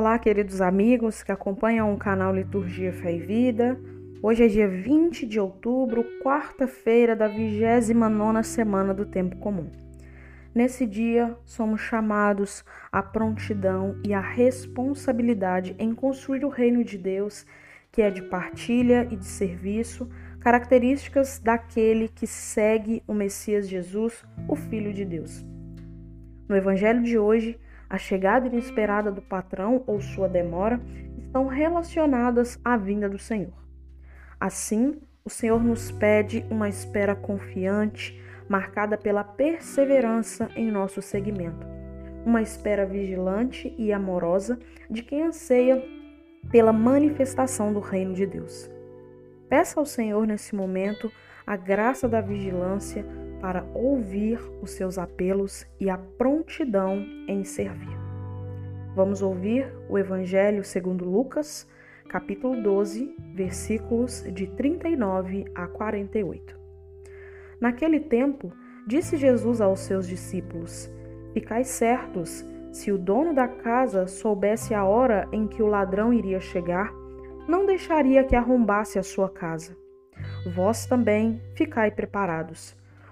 Olá, queridos amigos que acompanham o canal Liturgia Fé e Vida. Hoje é dia 20 de outubro, quarta-feira da 29 semana do Tempo Comum. Nesse dia, somos chamados à prontidão e à responsabilidade em construir o reino de Deus, que é de partilha e de serviço, características daquele que segue o Messias Jesus, o Filho de Deus. No evangelho de hoje, a chegada inesperada do patrão ou sua demora estão relacionadas à vinda do Senhor. Assim, o Senhor nos pede uma espera confiante, marcada pela perseverança em nosso seguimento. Uma espera vigilante e amorosa de quem anseia pela manifestação do reino de Deus. Peça ao Senhor nesse momento a graça da vigilância para ouvir os seus apelos e a prontidão em servir. Vamos ouvir o Evangelho segundo Lucas, capítulo 12, versículos de 39 a 48. Naquele tempo, disse Jesus aos seus discípulos: Ficai certos, se o dono da casa soubesse a hora em que o ladrão iria chegar, não deixaria que arrombasse a sua casa. Vós também ficai preparados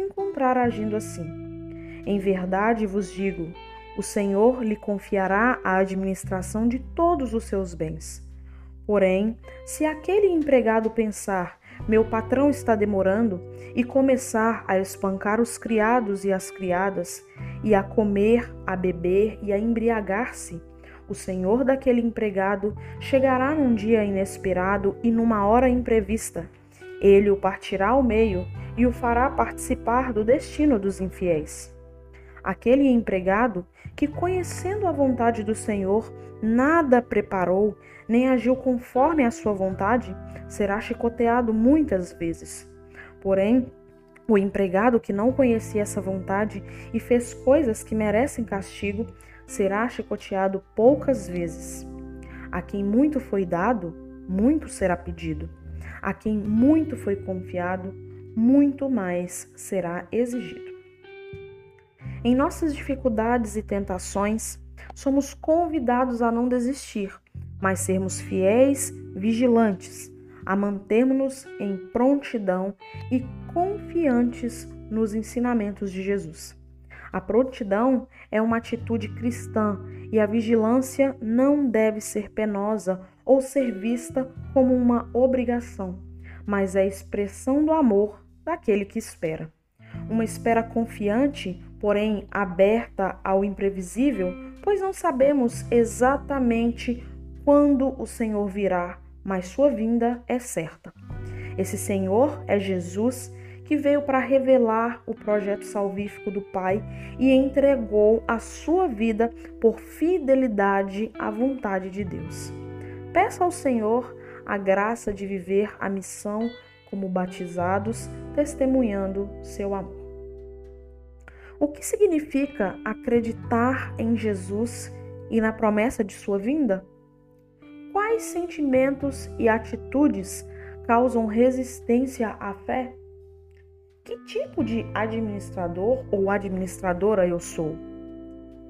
encontrar agindo assim. Em verdade vos digo: o Senhor lhe confiará a administração de todos os seus bens. Porém, se aquele empregado pensar, meu patrão está demorando, e começar a espancar os criados e as criadas, e a comer, a beber e a embriagar-se, o senhor daquele empregado chegará num dia inesperado e numa hora imprevista. Ele o partirá ao meio e o fará participar do destino dos infiéis. Aquele empregado que, conhecendo a vontade do Senhor, nada preparou, nem agiu conforme a sua vontade, será chicoteado muitas vezes. Porém, o empregado que não conhecia essa vontade e fez coisas que merecem castigo, será chicoteado poucas vezes. A quem muito foi dado, muito será pedido. A quem muito foi confiado, muito mais será exigido. Em nossas dificuldades e tentações, somos convidados a não desistir, mas sermos fiéis, vigilantes, a mantermos-nos em prontidão e confiantes nos ensinamentos de Jesus. A prontidão é uma atitude cristã e a vigilância não deve ser penosa ou ser vista como uma obrigação, mas é expressão do amor daquele que espera. Uma espera confiante, porém aberta ao imprevisível, pois não sabemos exatamente quando o Senhor virá, mas sua vinda é certa. Esse Senhor é Jesus que veio para revelar o projeto salvífico do Pai e entregou a sua vida por fidelidade à vontade de Deus. Peça ao Senhor a graça de viver a missão como batizados, testemunhando seu amor. O que significa acreditar em Jesus e na promessa de sua vinda? Quais sentimentos e atitudes causam resistência à fé? Que tipo de administrador ou administradora eu sou?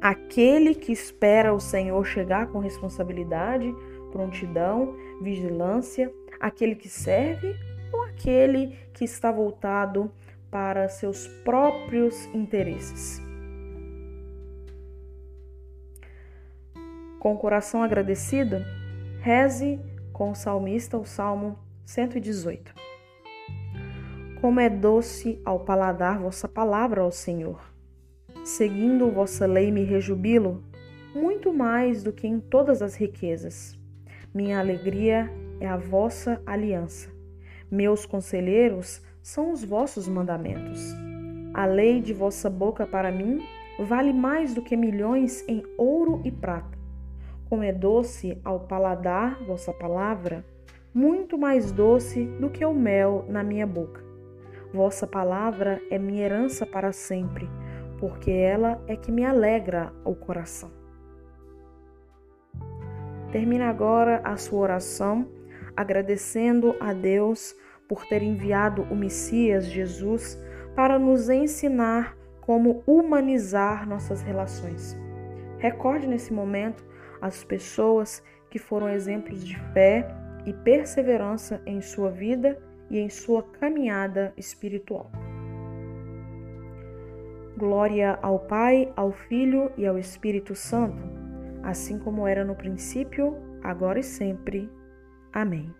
Aquele que espera o Senhor chegar com responsabilidade, prontidão, vigilância, aquele que serve aquele que está voltado para seus próprios interesses. Com o coração agradecido, reze com o salmista o Salmo 118. Como é doce ao paladar vossa palavra, ó Senhor. Seguindo vossa lei me rejubilo, muito mais do que em todas as riquezas. Minha alegria é a vossa aliança. Meus conselheiros são os vossos mandamentos. A lei de vossa boca para mim vale mais do que milhões em ouro e prata. como é doce ao paladar vossa palavra, muito mais doce do que o mel na minha boca. Vossa palavra é minha herança para sempre, porque ela é que me alegra o coração. Termina agora a sua oração agradecendo a Deus por ter enviado o Messias Jesus para nos ensinar como humanizar nossas relações. Recorde nesse momento as pessoas que foram exemplos de fé e perseverança em sua vida e em sua caminhada espiritual. Glória ao Pai, ao Filho e ao Espírito Santo, assim como era no princípio, agora e sempre. Amém.